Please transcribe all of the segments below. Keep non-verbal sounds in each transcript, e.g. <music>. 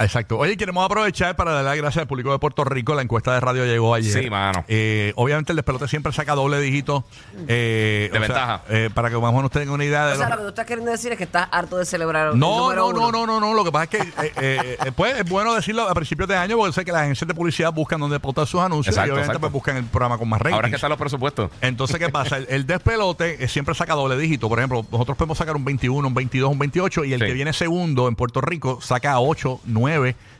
Exacto. Oye, queremos aprovechar para darle las gracias al público de Puerto Rico. La encuesta de radio llegó ayer. Sí, mano. Eh, obviamente el despelote siempre saca doble dígito. eh, De o sea, ventaja. eh, para que más o menos tengan una idea de O sea, lo- lo que tú estás queriendo decir es que estás harto de celebrar el No, número no, no, uno. no, no, no. Lo que pasa es que eh, eh, pues, es bueno decirlo a principios de año porque sé que las agencias de publicidad buscan donde pautar sus anuncios Exacto, y obviamente exacto. pues, buscan el programa con más ratings. Ahora que están los presupuestos. Entonces, ¿qué pasa? El, el despelote eh, siempre saca doble dígito. Por ejemplo, nosotros podemos sacar un 21, un 22, un 28 y el Sí. que viene segundo en Puerto Rico saca 8, 9,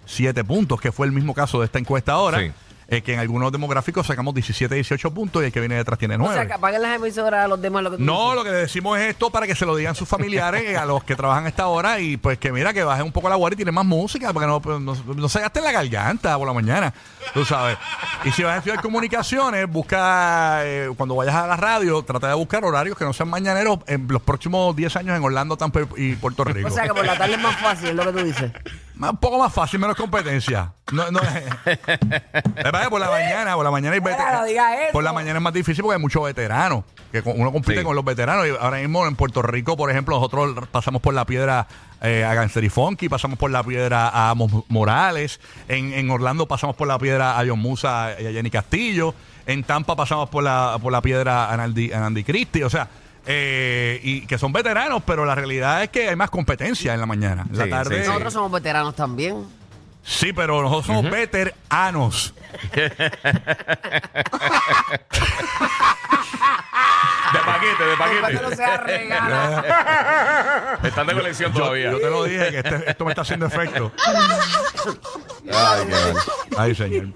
7 puntos, que fue el mismo caso de esta encuesta ahora. Sí. eh, que en algunos demográficos sacamos 17, 18 puntos y el que viene detrás tiene O 9. sea, que apaguen las emisoras a los demás lo que tú No, dices. lo que decimos es esto para que se lo digan sus familiares <laughs> a los que trabajan a esta hora y pues que mira que bajen un poco la guardia y tienen más música para que no, pues, no, no se gasten la garganta por la mañana, tú sabes. Y si vas a estudiar comunicaciones, busca, eh, cuando vayas a la radio, trata de buscar horarios que no sean mañaneros en los próximos 10 años en Orlando, Tampa y Puerto <laughs> Rico. O sea, que por la tarde es más fácil, es lo que tú dices. Un poco más fácil, menos competencia. No, no, <laughs> que por la mañana, por la mañana hay diga eso. Por la mañana es más difícil porque hay muchos veteranos. Que con- uno compite Sí. con los veteranos. Y ahora mismo en Puerto Rico, por ejemplo, nosotros pasamos por la piedra eh, a y Funky, pasamos por la piedra a Amos Morales. En, en Orlando pasamos por la piedra a John Musa y a Jenny Castillo. En Tampa pasamos por la, por la piedra a Naldi, a Nandi Christie. O sea, eh, y que son veteranos, pero la realidad es que hay más competencia en la mañana. En la Sí, tarde. sí, sí. Nosotros somos veteranos también. Sí, pero nosotros somos veteranos. <laughs> De paquete, de Para que no paquete. sea regalo. <laughs> Están de colección Yo, todavía. yo te lo dije que este- esto me está haciendo efecto. <laughs> Ay, qué mal. Ay, señor.